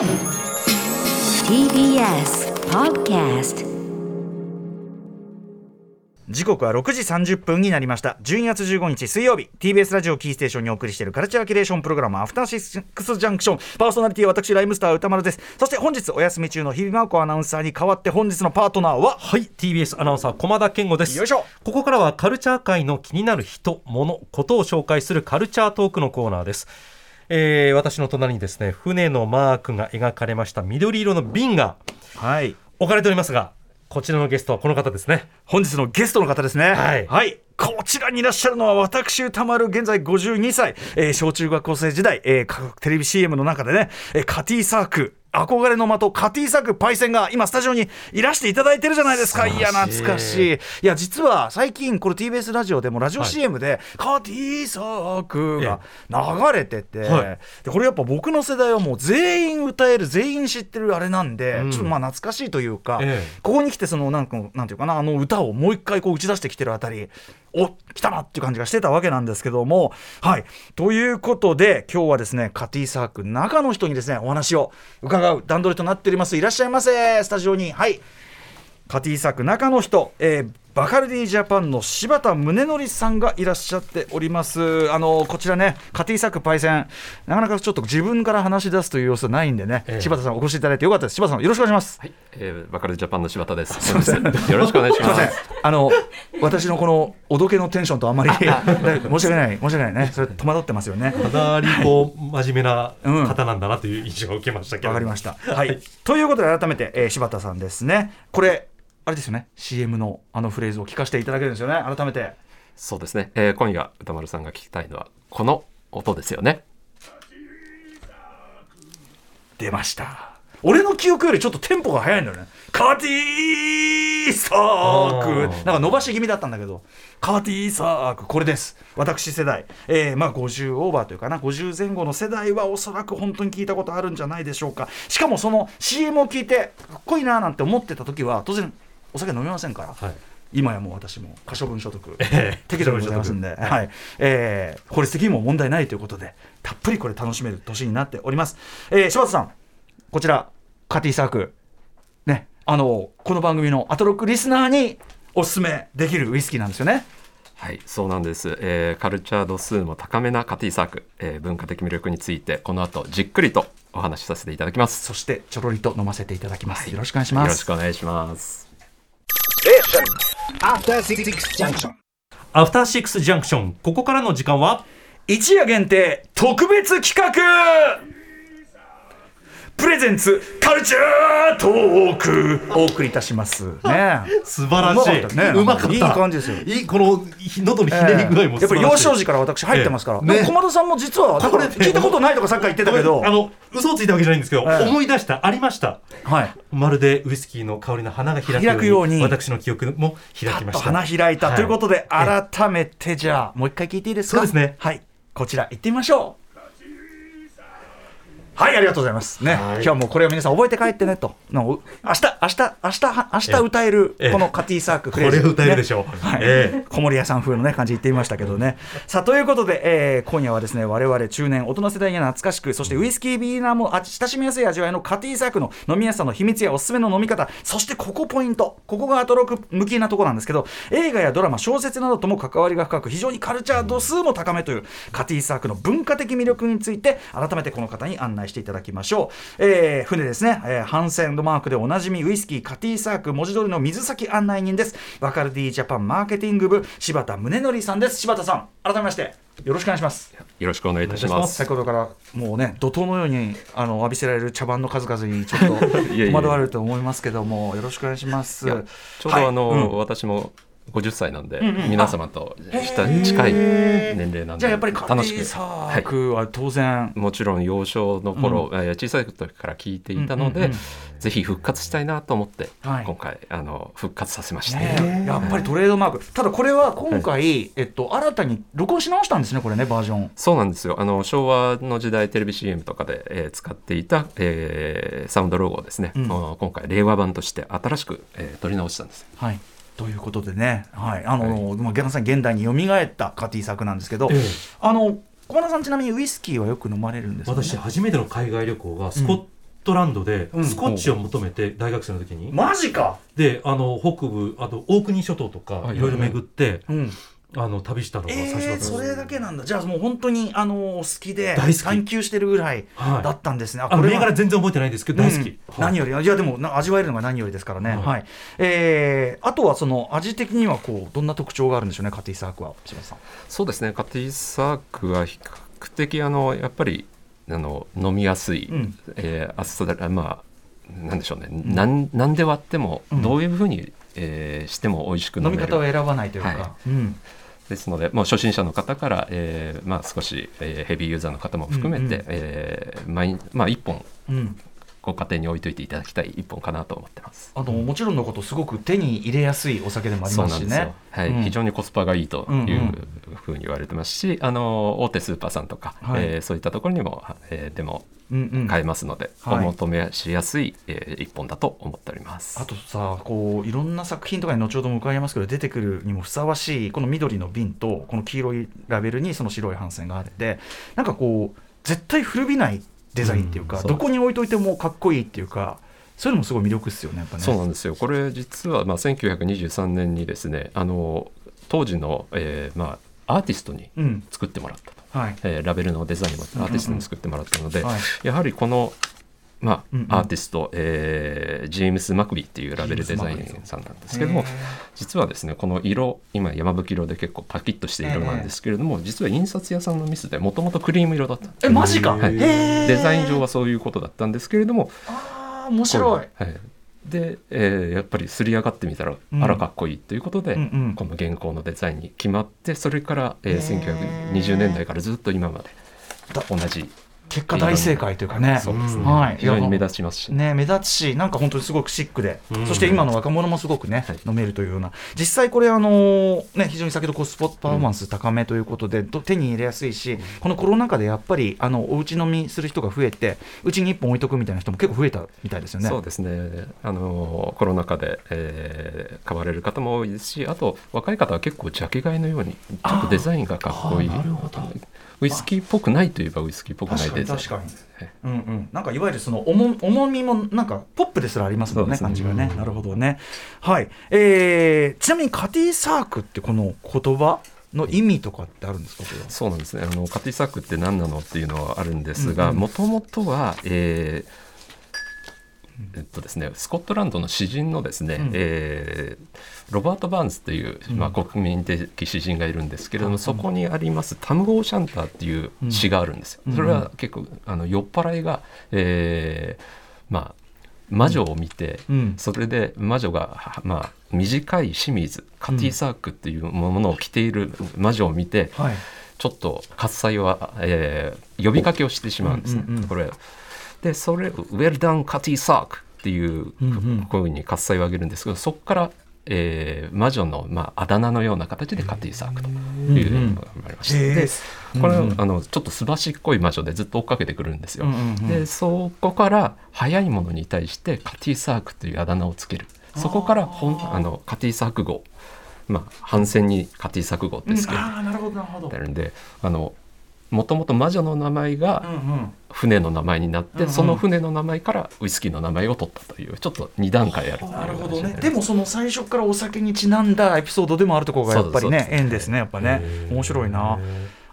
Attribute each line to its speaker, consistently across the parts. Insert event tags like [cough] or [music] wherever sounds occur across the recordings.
Speaker 1: TBS Podcast
Speaker 2: 時刻は6時30分になりました。12月15日水曜日。TBS ラジオキーステーションにお送りしているカルチャーキュレーションプログラムアフターシックスジャンクション。パーソナリティは私ライムスター歌丸です。そして本日お休み中の日比真央子アナウンサーに代わって本日のパートナーは？
Speaker 3: はい TBS アナウンサー駒田健吾です。
Speaker 2: よいしょ。
Speaker 3: ここからはカルチャー界の気になる人物ことを紹介するカルチャートークのコーナーですえー、私の隣にですね船のマークが描かれました緑色の瓶が
Speaker 2: はい。
Speaker 3: 置かれておりますがこちらのゲストはこの方ですね。
Speaker 2: 本日のゲストの方ですね。
Speaker 3: はい。
Speaker 2: こちらにいらっしゃるのは私歌丸現在52歳、えー小中学校生時代、えー各テレビ CM の中でね、えーカティサーク憧れの的カティサークパイセンが今スタジオにいらしていただいてるじゃないですか。い。や懐かしい。いや実は最近これ TBS ラジオでもラジオ CM で、カティサークが流れてて、
Speaker 3: はい。
Speaker 2: でこれやっぱ僕の世代はもう全員歌える全員知ってるあれなんで、
Speaker 3: うん。
Speaker 2: ちょっとまあ懐かしいというか、
Speaker 3: ええ。
Speaker 2: ここに来てそのなんかなんていうかなあの歌をもう一回こう打ち出してきてるあたりお来たなっていう感じがしてたわけなんですけども。はい。ということで今日はですねカティサーク中の人にですねお話を伺う段取りとなっております。いらっしゃいませ。スタジオに。はい。カティサーク中の人、えーバカルディジャパンの柴田宗則さんがいらっしゃっております。あのこちらね、カティサークパイセン、なかなかちょっと自分から話し出すという様子はないんでね、
Speaker 3: ええ
Speaker 2: 柴田さんお越しいただいてよかったです。柴田さんよろしくお願いします。
Speaker 4: はい、えー、バカルジャパンの柴田です。
Speaker 2: すいません
Speaker 4: よろしくお願いし
Speaker 2: ません
Speaker 4: ます。。
Speaker 2: あの私のこのおどけのテンションとあまり [laughs] 申し訳ない申し訳ないね。それ戸惑ってますよね。
Speaker 3: かなりこう真面目な
Speaker 2: うん
Speaker 3: 方なんだなという印象を受けましたけど
Speaker 2: わかりました。はい。ということで改めて、えー柴田さんですね。これあれですよね。CM のあのフレーズを聞かせていただけるんですよね。改めて。
Speaker 4: そうですね。えー、今夜歌丸さんが聞きたいのはこの音ですよね。
Speaker 2: 出ました。俺の記憶よりちょっとテンポが速いんだよね。カティーサーク。なんか伸ばし気味だったんだけど、カティーサーク、これです。私世代。えー、まあ50オーバーというかな、50前後の世代はおそらく本当に聞いたことあるんじゃないでしょうか。しかもその CM を聞いて、かっこいいななんて思ってた時は、当然お酒飲みませんから。
Speaker 3: はい。
Speaker 2: 今やもう私も可処分所得、
Speaker 3: ええ。
Speaker 2: 適度にございますんで、はい。えー法律的にも問題ないということでたっぷりこれ楽しめる年になっております、えー柴田さんこちらカティサーク。ね。あのこの番組のアトロックリスナーにおすすめできるウイスキーなんですよね。
Speaker 4: はい、そうなんです。えー、カルチャー度数も高めなカティサーク、えー、文化的魅力についてこの後じっくりとお話しさせていただきます。
Speaker 2: そしてちょろりと飲ませていただきます、よろしくお願いし
Speaker 4: よろし
Speaker 2: ます
Speaker 4: くお願いします。
Speaker 5: After Six Junction.
Speaker 3: アフターシックスジャンクションここからの時間は？
Speaker 2: 一夜限定特別企画プレゼンツカルチャートークお送りいたします。ね。[laughs]
Speaker 3: 素晴らしい。
Speaker 2: ね
Speaker 3: うまかった。
Speaker 2: いい感じですよ。
Speaker 3: いいこのひ喉のひねり具合も
Speaker 2: やっぱり幼少時
Speaker 3: 時
Speaker 2: から私入ってますから、
Speaker 3: ええ。ね。
Speaker 2: 駒田さんも実はだか聞いたことないとかさっき言ってたけど。
Speaker 3: あの嘘をついたわけじゃないんですけど、
Speaker 2: ええ。
Speaker 3: 思い出したありました。
Speaker 2: はい。
Speaker 3: まるでウイスキーの香りの花が開くように私の記憶も開きました。
Speaker 2: 花開いた、
Speaker 3: はい。
Speaker 2: ということで
Speaker 3: え
Speaker 2: 改めてじゃあもう一回聞いていいですか？
Speaker 3: そうですね。
Speaker 2: はい。こちら行ってみましょうはいありがとうございます。ね、今日はもうこれを皆さん覚えて帰ってねと。の明日明日明日は明日歌える
Speaker 3: ええ。
Speaker 2: このカティサークフレー。ズ
Speaker 3: これ歌えるでしょう。
Speaker 2: ね。はい。
Speaker 3: え
Speaker 2: 小森屋さん風のね感じ言ってみましたけどね。さあということで、えー今夜はですね我々中年大人世代には懐かしくそしてウイスキービーナーもあ親しみやすい味わいのカティサークの飲みやすさの秘密やおすすめの飲み方そしてここポイント。ここがアトロック向きなところなんですけど映画やドラマ小説などとも関わりが深く非常にカルチャー度数も高めというカティサークの文化的魅力について改めてこの方に案内していただきましょう、えー船ですね、えーハンセンドマークでおなじみウイスキーカティサーク文字通りの水先案内人です。バカルディジャパンマーケティング部柴田宗則さんです。柴田さん改めましてよろしくお願いします。
Speaker 4: よろしくお願いいたし
Speaker 3: ます。
Speaker 2: 先ほどからもうね怒涛のようにあの浴びせられる茶番の数々にちょっと戸惑われると思いますけどもよろしくお願いします。
Speaker 4: ちょうどあの、
Speaker 2: はい。うん。
Speaker 4: 私も50歳なんで、
Speaker 2: んうん。
Speaker 4: 皆様とした近い年齢なんで
Speaker 2: じゃあやっぱり
Speaker 4: 楽しく
Speaker 2: ィサ
Speaker 4: はい
Speaker 2: ークは当然、
Speaker 4: もちろん幼少の頃、えー小さい時から聞いていたので、
Speaker 2: うんうんうん
Speaker 4: ぜひ復活したいなと思って、
Speaker 2: はい。
Speaker 4: 今回あの復活させました、
Speaker 2: ねやっぱりトレードマーク。ただこれは今回、えっと、新たに録音し直したんですねこれねバージョン。
Speaker 4: そうなんですよ。あの昭和の時代テレビ CM とかで、えー使っていた、えーサウンドロゴをですね、
Speaker 2: うん。
Speaker 4: 今回令和版として新しく、えー取り直したんです。
Speaker 2: はいということでね、はい、あの、まあ、ゲナさん現代に蘇ったカティ作なんですけど、
Speaker 3: ええ。
Speaker 2: あの小花さんちなみにウイスキーはよく飲まれるんですか、ね、
Speaker 3: 私初めての海外旅行がスコットランドで
Speaker 2: うん。
Speaker 3: スコッチを求めて大学生の時に、
Speaker 2: マジか。
Speaker 3: であの北部あと大国諸島とか
Speaker 4: はい。
Speaker 3: いろいろ巡って、
Speaker 2: うん
Speaker 3: あの旅したのが最初だった
Speaker 2: えー、
Speaker 3: んです。
Speaker 2: それだけなんだ。じゃあもう本当にあの好きで
Speaker 3: 大好き。
Speaker 2: 探求してるぐらい
Speaker 3: はい
Speaker 2: だったんですね、
Speaker 3: あの銘
Speaker 2: は
Speaker 3: 柄全然覚えてないんですけど大好き、
Speaker 2: うん。何よりいやでもな味わえるのが何よりですからね、
Speaker 3: はい。
Speaker 2: はい。えーあとはその味的にはこうどんな特徴があるんでしょうねカティサークは柴田さん。
Speaker 4: そうですね。カティサークは比較的あのやっぱりあの飲みやすい、
Speaker 2: うん。
Speaker 4: えーあっさりまあなんでしょうね、なんなんで割っても
Speaker 2: うん。
Speaker 4: どういうふうに、えーしても美味しく飲める。
Speaker 2: 飲み方を選ばないというか、
Speaker 4: は
Speaker 2: うん
Speaker 4: ですのでもう初心者の方から、えーまあ、少し、えーヘビーユーザーの方も含めて、
Speaker 2: うんうん
Speaker 4: えー毎まあ、1本
Speaker 2: うん
Speaker 4: ご家庭に置いといていただきたい1本かなと思ってます。
Speaker 2: あのもちろんのことすごく手に入れやすいお酒でもありますしね。
Speaker 4: はい。
Speaker 2: うん。
Speaker 4: 非常にコスパがいいと
Speaker 2: うん
Speaker 4: いううんふうに言われてますし、あの大手スーパーさんとか、
Speaker 2: はい。
Speaker 4: えーそういったところにも、えーでも
Speaker 2: うんうん。
Speaker 4: 買えますので、
Speaker 2: はい。
Speaker 4: お求めしやすい、えー一本だと思っております。
Speaker 2: あとさこういろんな作品とかに後ほども伺いますけど出てくるにもふさわしいこの緑の瓶とこの黄色いラベルにその白い帆線があってなんかこう絶対古びないデザインっていうか、
Speaker 4: うん
Speaker 2: どこに置いといてもかっこいいっていうかそういうのもすごい魅力ですよねやっぱね。
Speaker 4: そうなんですよ。これ実はまあ1923年にですねあの当時の、えーまあ、アーティストに
Speaker 2: うん。
Speaker 4: 作ってもらったと、
Speaker 2: はい。
Speaker 4: えーラベルのデザインもアーティストに作ってもらったので、
Speaker 2: はい。
Speaker 4: やはりこの、まあ
Speaker 2: うんうん。
Speaker 4: アーティスト、えージェームス・マクビーっていうラベルデザインさんなんですけども実はですねこの色今山吹色で結構パキッとして色なんですけれども、実は印刷屋さんのミスでもともとクリーム色だった。
Speaker 2: えマジか、
Speaker 4: はい。デザイン上はそういうことだったんですけれども
Speaker 2: あー面白い。
Speaker 4: はい、で、えーやっぱりすり上がってみたら、
Speaker 2: うん。
Speaker 4: あらかっこいいということで、
Speaker 2: うんうん。
Speaker 4: この原稿のデザインに決まってそれから、えー1920年代からずっと今まで同じ
Speaker 2: 結果大正解というかね。はい。
Speaker 4: 非常に目立ちますし、
Speaker 2: ね、目立つし、なんか本当にすごくシックで、
Speaker 3: うん。
Speaker 2: そして今の若者もすごくね、
Speaker 4: はい。
Speaker 2: 飲めるというような、実際これ、あのーね、非常に先ほどコストパフォーマンス高めということで、と手に入れやすいし、このコロナ禍でやっぱりあのおうち飲みする人が増えて、うちに1本置いとくみたいな人も結構増えたみたいですよね。
Speaker 4: そうですね。あのコロナ禍で、えー買われる方も多いですしあと若い方は結構ジャケ買いのようにちょっとデザインがかっこいい。
Speaker 2: なるほど
Speaker 4: ウイスキーっぽくないといえばウイスキーっぽくない
Speaker 2: 確か
Speaker 4: デザイン
Speaker 2: に確かに。
Speaker 4: はい
Speaker 2: うんうん、なんかいわゆるその重重みもなんかポップですらありますもんね
Speaker 4: ね
Speaker 2: 感じがね、なるほどね。はい、えー、ちなみにカティサークってこの言葉の意味とかってあるんですか？これは。
Speaker 4: そうなんですね。あのカティサークって何なのっていうのはあるんですが
Speaker 2: うんうん。
Speaker 4: もともとは、えーえっとですね、スコットランドの詩人のですね、
Speaker 2: うん。
Speaker 4: えーロバート・バーンズという、まあ、国民的詩人がいるんですけれども、
Speaker 2: うん。
Speaker 4: そこにあります「タム・ゴー・シャンター」っていう詩があるんですよ。
Speaker 2: うん。
Speaker 4: それは結構あの酔っ払いが、えーまあ、魔女を見て、
Speaker 2: うん。
Speaker 4: それで魔女が、はまあ、短い清水カティサークっていうものを着ている魔女を見て、
Speaker 2: はい
Speaker 4: ちょっと喝采は、えー呼びかけをしてしまうんですね。
Speaker 2: うんうんうん
Speaker 4: これでそれ「Well done カティサーク」っていう
Speaker 2: うんうん。
Speaker 4: こういうふうに喝采を上げるんですけどそこから、えー魔女の、まあ、あだ名のような形でカティサークというのが生まれました。
Speaker 2: へー。
Speaker 4: でこれ、
Speaker 2: うんうん。
Speaker 4: あのちょっとすばしっこい魔女でずっと追っかけてくるんですよ。
Speaker 2: うんうんうん。
Speaker 4: でそこから速いものに対してカティサークというあだ名をつける。そこから本あのカティサーク号。まあ反戦にカティサーク号ってつける。
Speaker 2: ああなるほどなるほど。
Speaker 4: てるんであのもともと魔女の名前が
Speaker 2: うんうん
Speaker 4: 船の名前になって、
Speaker 2: うんうん。
Speaker 4: その船の名前からウイスキーの名前を取ったというちょっと2段階ある。
Speaker 2: なるほどね。でもその最初からお酒にちなんだエピソードでもあるところがやっぱりね縁ですねやっぱね。面白いな。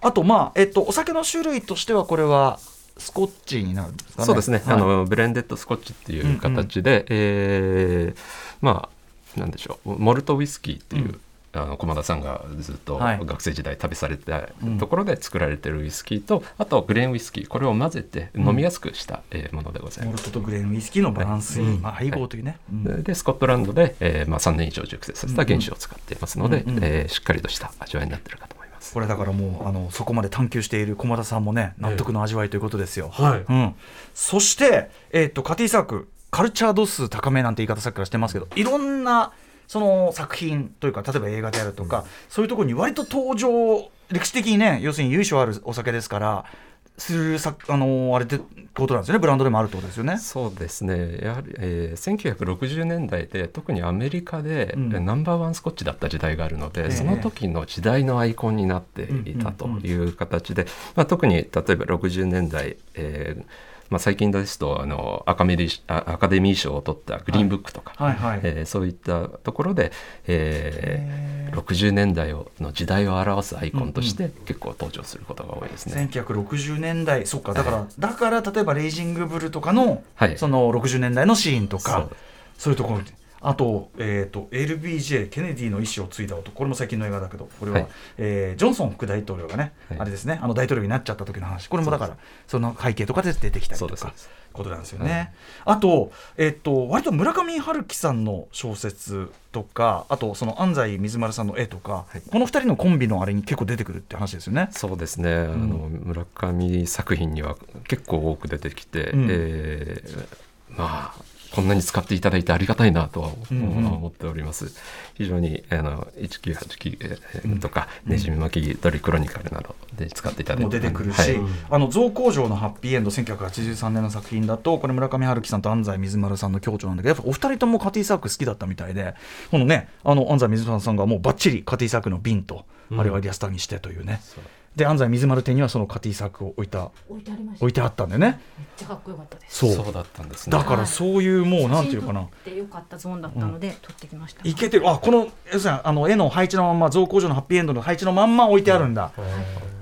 Speaker 2: あとまあえっとお酒の種類としてはこれはスコッチになるんですかね？
Speaker 4: そうですね、
Speaker 2: はい。
Speaker 4: あのブレンデッドスコッチっていう形で、えーまあなんでしょう。モルトウイスキーっていう、
Speaker 2: うん
Speaker 4: あの駒田さんがずっと
Speaker 2: はい。
Speaker 4: 学生時代旅された
Speaker 2: うん。
Speaker 4: ところで作られてるウイスキー。と、あとグレーンウイスキー。これを混ぜて飲みやすくした、えーものでございます。
Speaker 2: モルトとグレーンウイスキーのバランスいい、
Speaker 3: はい
Speaker 2: まあ、配合というね、うん。
Speaker 4: ででスコットランドで、えーまあ、3年以上熟成させた原酒を使っていますので、
Speaker 2: うんうん。
Speaker 4: えーしっかりとした味わいになってるかと思います。
Speaker 2: これだからもうあのそこまで探求している駒田さんもね納得の味わいということですよ。
Speaker 3: はい。
Speaker 2: うん、そして、えー、とカティサークカルチャー度数高めなんて言い方さっきからしてますけどいろんなその作品というか例えば映画であるとか、そういうところに割と登場歴史的にね要するに由緒あるお酒ですからするさあのあれってことなんですよね。ブランドでもあるってことですよね。
Speaker 4: そうですね。やはり、えー1960年代で特にアメリカで、
Speaker 2: うん。
Speaker 4: ナンバーワンスコッチだった時代があるので、
Speaker 2: ええ。
Speaker 4: その時の時代のアイコンになっていたという形で、まあ、特に例えば60年代、えーまあ、最近ですとあのアカメリあアカデミー賞を取ったグリーンブックとか、
Speaker 2: はい。はい
Speaker 4: えーそういったところで、えー60年代をの時代を表すアイコンとして結構登場することが多いですね。
Speaker 2: 1960年代そっか。だから、だから例えばレイジングブルとかの、
Speaker 4: はい。
Speaker 2: その60年代のシーンとか
Speaker 4: そう。
Speaker 2: そういうところあと,、えー、と LBJ ケネディの意思を継いだ男。これも最近の映画だけどこれは、
Speaker 4: はい。
Speaker 2: えージョンソン副大統領がね、
Speaker 4: はい。
Speaker 2: あれですねあの大統領になっちゃった時の話。これもだからその背景とかで出てきたりとかことなんですよね。あと,、えっと割と村上春樹さんの小説とかあとその安西水丸さんの絵とか、この2人のコンビのあれに結構出てくるって話ですよね。
Speaker 4: そうですね、あの村上作品には結構多く出てきて、
Speaker 2: うん。
Speaker 4: えーまあこんなに使っていただいてありがたいなとは
Speaker 2: うんうん。
Speaker 4: 思っております。非常にあの1989とか、ねじみ巻き鳥クロニカルなどで使っていただいて
Speaker 2: も出てくるし、
Speaker 4: はい。
Speaker 2: あの造工場のハッピーエンド1983年の作品だとこれ村上春樹さんと安西水丸さんの共著なんだけどやっぱお二人ともカティサーク好きだったみたいでこのねあの安西水丸さんがもうバッチリカティサークの瓶と、あれはリアスターにしてというねで安西水丸店にはそのカティサークを置いた
Speaker 5: 置いてありました。
Speaker 2: 置いてあったんだよね。
Speaker 5: めっちゃかっこよかったです。
Speaker 2: そう。
Speaker 4: そうだったんですね。
Speaker 2: だからそういうもうなんていうかな。
Speaker 5: ってよかったゾーンだったので、撮ってきました。
Speaker 2: いけてる。あこの要するにあの絵の配置のまんま造工場のハッピーエンドの配置のまんま置いてあるんだ、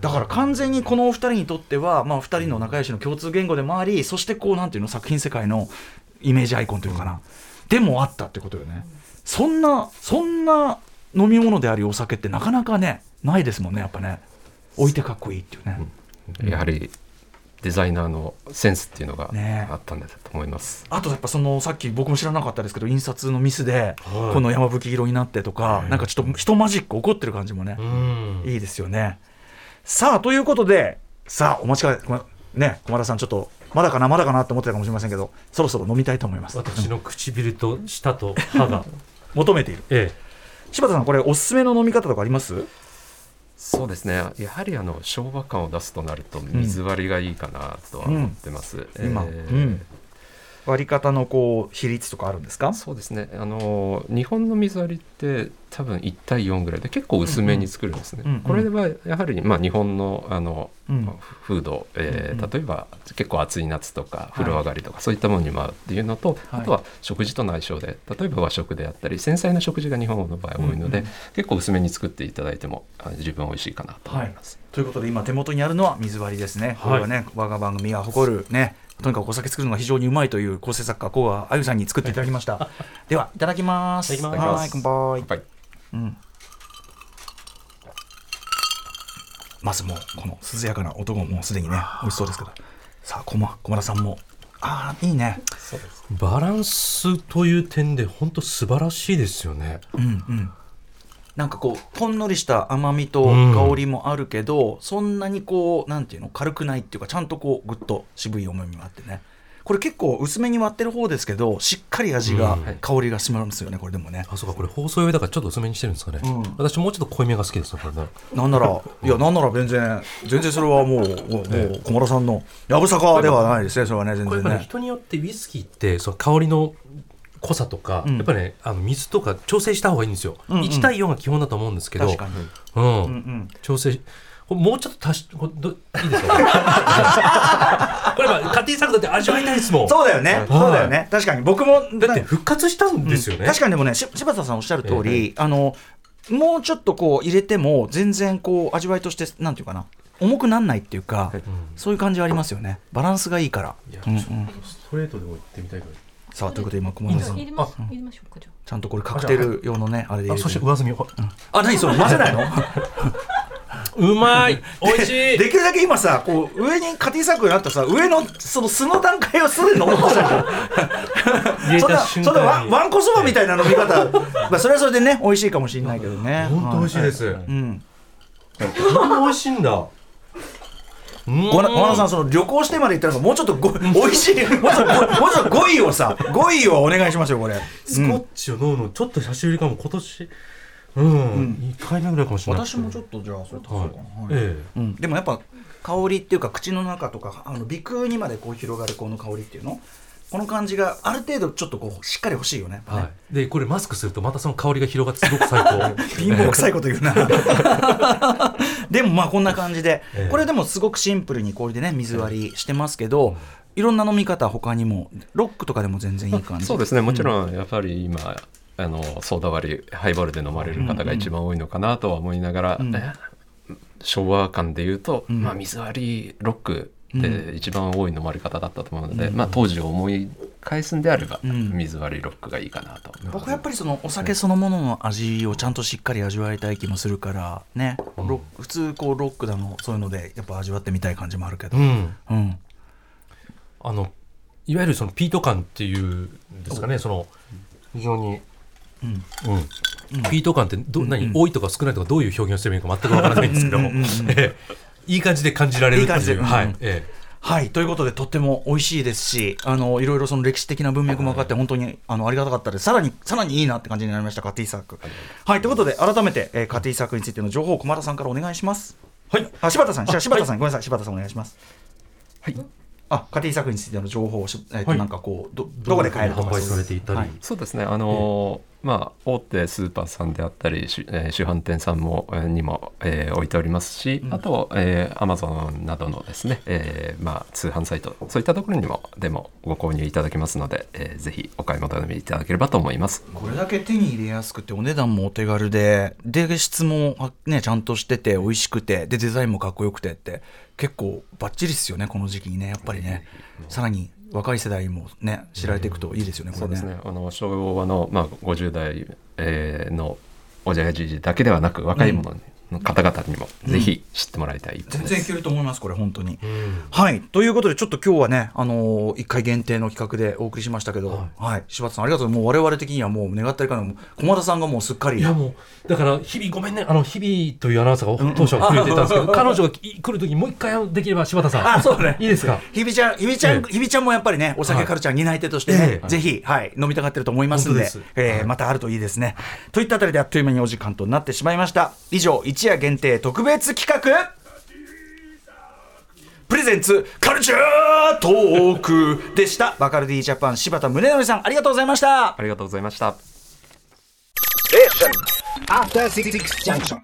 Speaker 2: だから完全にこのお二人にとっては、まあ、二人の仲良しの共通言語でもありそしてこうなんていうの作品世界のイメージアイコンというかな、でもあったってことよね、そんなそんな飲み物でありお酒ってなかなかねないですもんねやっぱね置いてかっこいいっていうね、
Speaker 4: やはりデザイナーのセンスっていうのが
Speaker 2: ね。
Speaker 4: あったんだと思います。
Speaker 2: あとやっぱそのさっき僕も知らなかったですけど印刷のミスでこの山吹色になってとか、なんかちょっと人マジック起こってる感じもね、
Speaker 3: うん。
Speaker 2: いいですよね。さあということでさあお待ちかねね駒田さんちょっとまだかなまだかなって思ってたかもしれませんけどそろそろ飲みたいと思います。
Speaker 3: 私の唇と舌と歯が [laughs]
Speaker 2: 求めている。
Speaker 3: え。
Speaker 2: 柴田さんこれおすすめの飲み方とかあります？
Speaker 4: そうですね。やはりあの昭和感を出すとなると水割りがいいかなとは思ってます。
Speaker 2: 今、
Speaker 4: えー
Speaker 2: うん割り方のこう比率とかあるんですか？
Speaker 4: そうですね。あの日本の水割りって多分1対4ぐらいで結構薄めに作るんですね、
Speaker 2: うんうん
Speaker 4: これはやはり、まあ、日本のあの、
Speaker 2: うん。
Speaker 4: 風土、えー
Speaker 2: うんうん。
Speaker 4: 例えば結構暑い夏とか風呂上がりとか、そういったものにも合うっていうのと、
Speaker 2: はい。
Speaker 4: あとは食事との相性で例えば和食であったり繊細な食事が日本の場合多いので、
Speaker 2: うんうん
Speaker 4: 結構薄めに作っていただいてもあ十分美味しいかなと思います。
Speaker 2: ということで今手元にあるのは水割りですね。これはね、我が番組が誇るね。とにかくお酒作るのが非常にうまいという構成作家古賀あゆさんに作っていただきました。[laughs] ではいただきます。
Speaker 3: いただきます
Speaker 2: はい乾杯。
Speaker 4: はい
Speaker 2: うん。まずもうこの涼やかな音がもうすでにね美味しそうですけど。さあ駒駒田さんもああいいね。
Speaker 3: バランスという点で本当素晴らしいですよね。
Speaker 2: うんうん。なんかこうほんのりした甘みと
Speaker 3: うん
Speaker 2: 香りもあるけど、そんなにこうなんていうの軽くないっていうかちゃんとこうぐっと渋い重みがあってね。これ結構薄めに割ってる方ですけどしっかり味が、
Speaker 3: うん。
Speaker 2: 香りがしますよねこれでもね。
Speaker 3: あそうかこれ放送用だからちょっと薄めにしてるんですかね。
Speaker 2: うん。
Speaker 3: 私もうちょっと濃いめが好きですねこれね。
Speaker 2: なんならいやなんなら全然全然それはもうもうもう小室さんのやぶさかではないですねそれはね全然ね。
Speaker 3: 人によってウイスキーってその香りの濃さとか、
Speaker 2: うん。
Speaker 3: やっぱりねあの水とか調整した方がいいんですよ。
Speaker 2: うんうん。
Speaker 3: 1対4が基本だと思うんですけど、
Speaker 2: 確かに、
Speaker 3: うん。
Speaker 2: うんうん、
Speaker 3: 調整もうちょっと足しこれどいいですか？[laughs] これは家庭作だって味わいたいですもん。
Speaker 2: そうだよね、そうだよね。確かに。僕も
Speaker 3: だって復活したんですよね。
Speaker 2: 確かにでもねし柴田さんおっしゃる通り、あのもうちょっとこう入れても全然こう味わいとしてなんていうかな。重くなんないっていうか、
Speaker 3: うん
Speaker 2: そういう感じはありますよね。バランスがいいから。
Speaker 3: いや、
Speaker 2: うんうん。
Speaker 3: ストレートでも行ってみたいぐらい。
Speaker 2: さあということで今小室さん。
Speaker 5: 入れます入れましょうかじゃ
Speaker 2: ちゃんとこれカクテル用のねあれで入
Speaker 3: あそして上澄みを。
Speaker 2: あ何それ混ぜないの？[laughs]
Speaker 3: うまい。美味しい。
Speaker 2: できるだけ今さこう上にカティサークルになったさ上のその素の段階をすでに飲もう。としたの
Speaker 3: 入れ
Speaker 2: そんそんなわんこそばみたいな飲み方。[laughs] まあそれはそれでね美味しいかもしれないけどね。
Speaker 3: 本当美味しいです。
Speaker 2: うん。
Speaker 3: こんな美味しいんだ。うん。
Speaker 2: 小野さんその旅行してまで行ったらもうちょっとご美味しいもうちょっとご [laughs] もうちょっと語彙をさ語彙をお願いしますよこれ、
Speaker 3: スコッチを飲むのちょっと久しぶりかも今年。うん、1回目ぐらいかもしれない。
Speaker 2: 私もちょっとじゃあそれ足そうかな、はい。
Speaker 3: え。
Speaker 2: うん、でもやっぱ香りっていうか口の中とかあの鼻腔にまでこう広がるこの香りっていうのこの感じがある程度ちょっとこうしっかり欲しいよね。
Speaker 3: えはい、でこれマスクするとまたその香りが広がってすごく最高。
Speaker 2: 貧乏臭いこと言うな。[laughs] でもまあこんな感じで、
Speaker 3: ええ。
Speaker 2: これでもすごくシンプルに氷でね水割りしてますけど、いろんな飲み方他にもロックとかでも全然いい感じ。
Speaker 4: そうですね。もちろんやっぱり今、あのソーダ割りハイボールで飲まれる方が一番多いのかなとは思いながら、
Speaker 2: うん。
Speaker 4: え昭和感でいうと、
Speaker 2: ん。
Speaker 4: まあ、水割りロックで一番多い飲まれ方だったと思うので、まあ、当時を思い返すんであれば、
Speaker 2: ん。
Speaker 4: 水割りロックがいいかなと。
Speaker 2: 僕はやっぱりそのお酒そのものの味をちゃんとしっかり味わいたい気もするからね、ロック普通こうロックだのそういうのでやっぱ味わってみたい感じもあるけど、
Speaker 3: うん。
Speaker 2: うん。
Speaker 3: あのいわゆるそのピート感っていうんですかねその非常に、うん。ピート感ってど、何？多いとか少ないとかどういう表現をしてもいいか全くわからないんですけど。も、ええいい感じで感じられる
Speaker 2: いい感じで。
Speaker 3: というはい、
Speaker 2: うん。
Speaker 3: え
Speaker 2: はい。ということでとっても美味しいですしあのいろいろその歴史的な文脈も分かって本当にあのありがたかったです。さらにさらにいいなって感じになりましたカティサークはい。ということで改めて、えーカティサークについての情報を駒田さんからお願いします。
Speaker 3: はい。
Speaker 2: あ柴田さん。柴田さん、ごめんなさい。柴田さんお願いします。
Speaker 4: はい。
Speaker 2: あカティサークについての情報をし、えーと
Speaker 3: はい。
Speaker 2: なんかこうどどこで買えるとか。
Speaker 4: そうですね。あのーまあ大手スーパーさんであったり、しえー主販店さんもえーにも、えー置いておりますし、あと、えー、Amazon などのですね、えーまあ、通販サイトそういったところにもでもご購入いただけますので、えーぜひお買い求めいただければと思います。
Speaker 2: これだけ手に入れやすくてお値段もお手軽でで質もあねちゃんとしてて美味しくてでデザインもかっこよくてって結構バッチリですよねこの時期にねやっぱりね。さらに若い世代にもね知られていくといいですよねこれね。
Speaker 4: そうですね。あの昭和の、まあ、50代、えーのおじゃやじいじだけではなく若い者の方々にもぜひ知ってもらいたい一本です。
Speaker 2: 全然いけると思いますこれ本当に、
Speaker 3: うん。
Speaker 2: はい。ということでちょっと今日はねあのー、1回限定の企画でお送りしましたけど
Speaker 3: は
Speaker 2: はい、柴田さんありがとう。もう我々的にはもう願ったりかの駒田さんがもうすっかり。
Speaker 3: いやもうだから日々ごめんね。あの日々というアナウンサーが当初はくれてたんですけど、彼女が来る時にもう一回できれば柴田さん。
Speaker 2: あ [laughs] そうね。
Speaker 3: いいですか？
Speaker 2: ひびちゃん、ひびちゃん、
Speaker 3: ええ。
Speaker 2: ひびちゃんもやっぱりね、お酒カルチャー担い手としてね、
Speaker 3: ええ。
Speaker 2: ぜひ、はい、飲みたがってると思いますんで、
Speaker 3: です。
Speaker 2: えー
Speaker 3: はい。
Speaker 2: またあるといいですね。といったあたりであっという間にお時間となってしまいました。以上、一夜限定特別企画、プレゼンツカルチャートークでした。バカルディジャパン柴田宗則さん、ありがとうございました。
Speaker 4: ありがとうございました。
Speaker 6: After Six Junction.